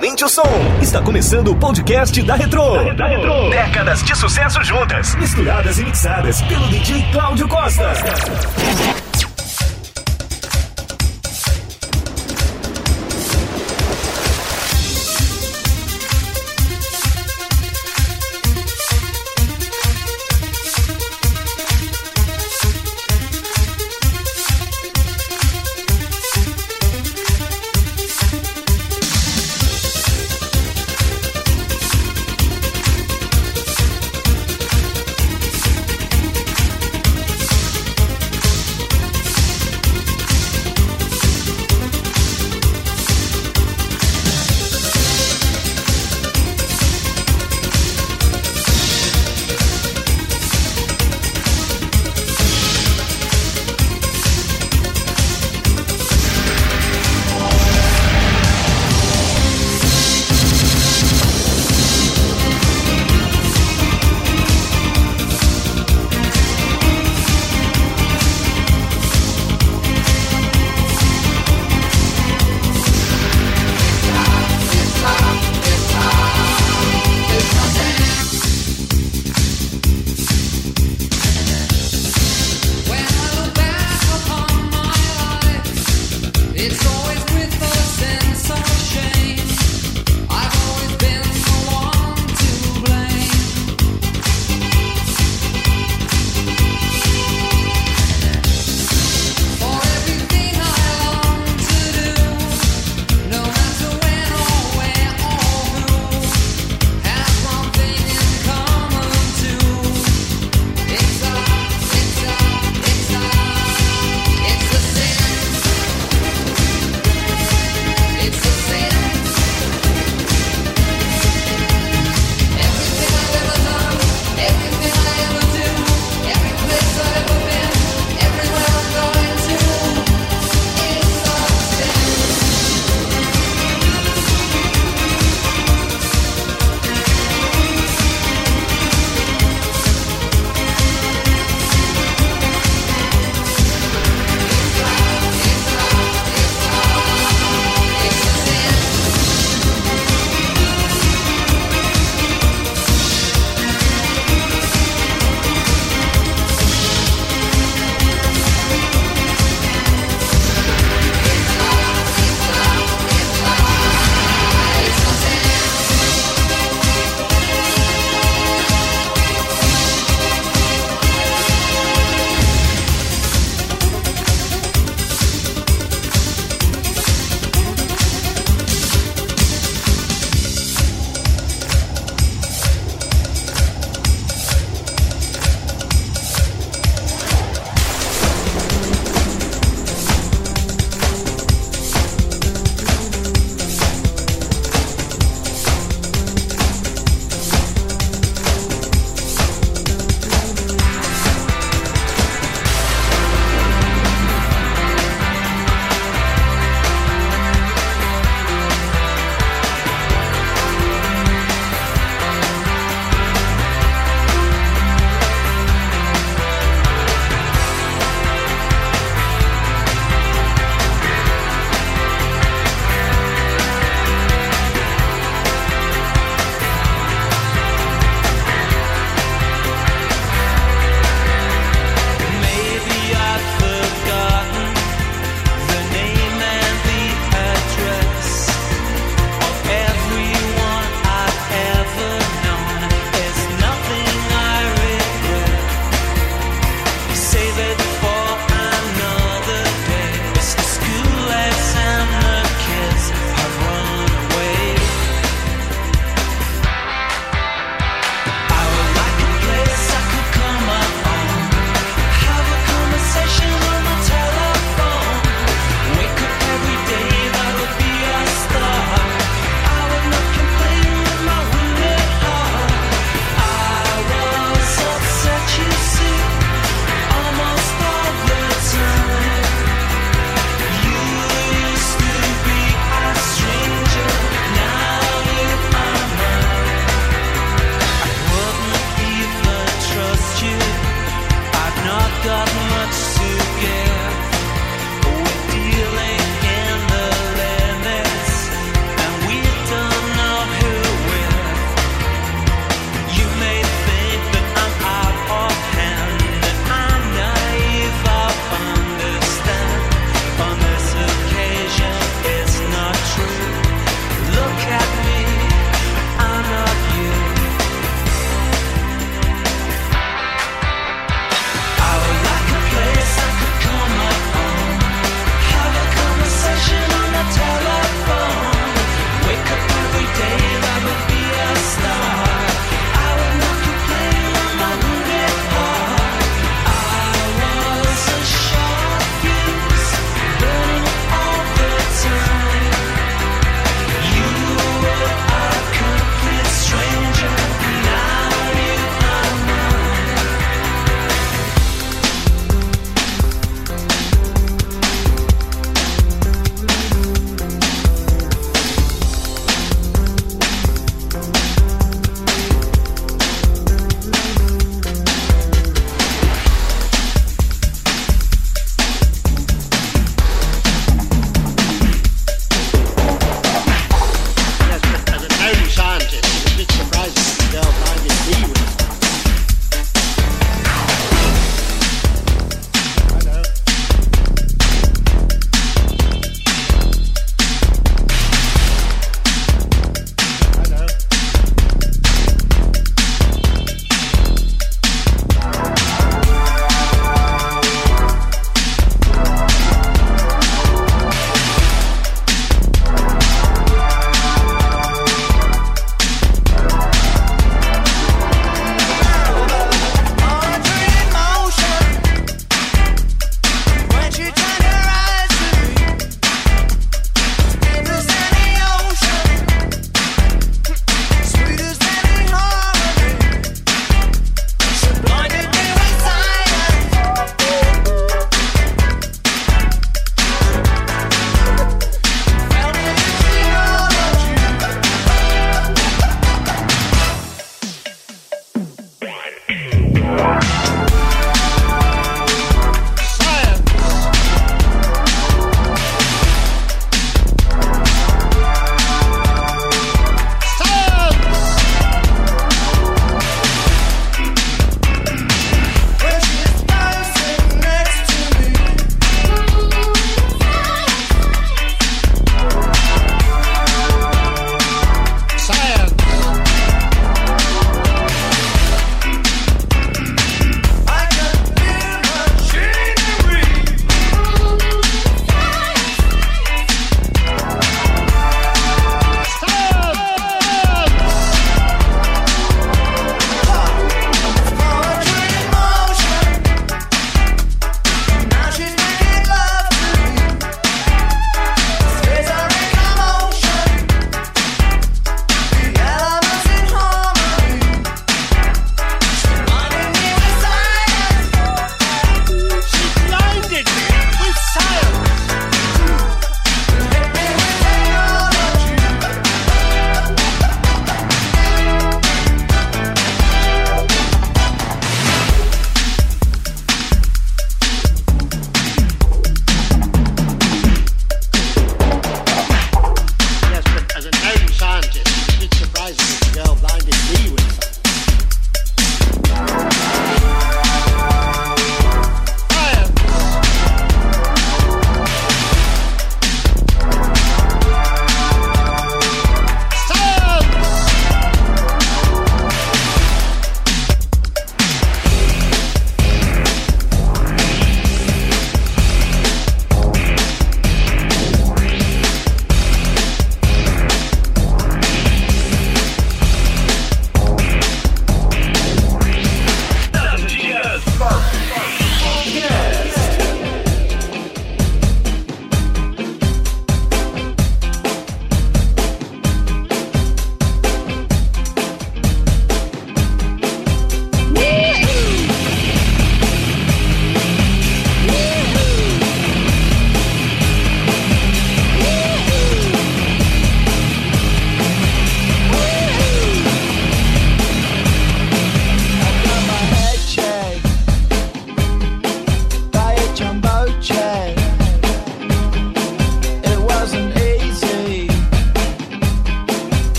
Aumente o som. Está começando o podcast da Retro. Da Retro. Décadas de sucesso juntas. Misturadas e mixadas pelo DJ Cláudio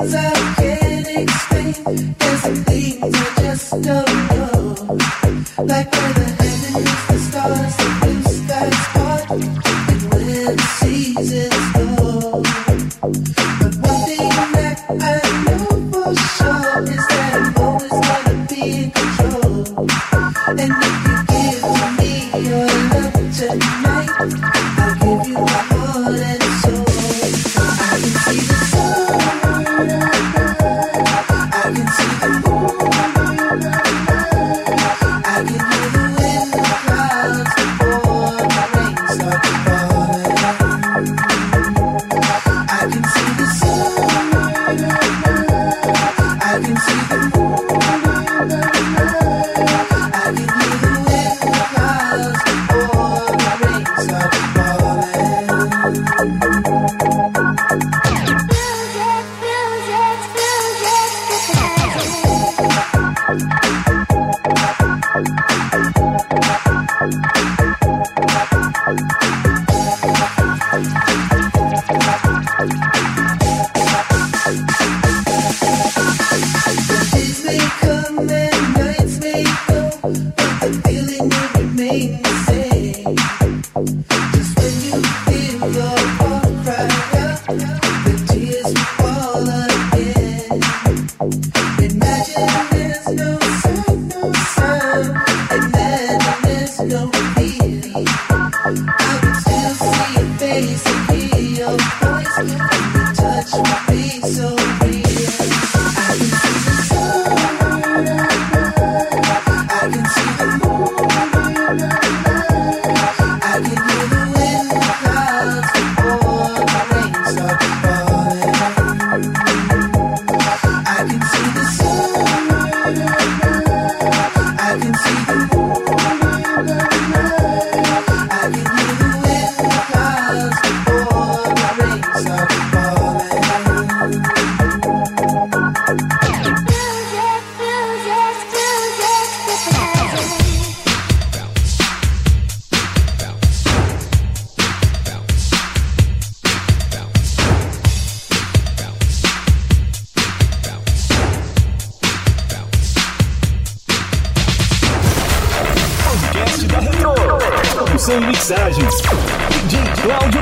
inside.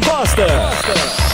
Costa.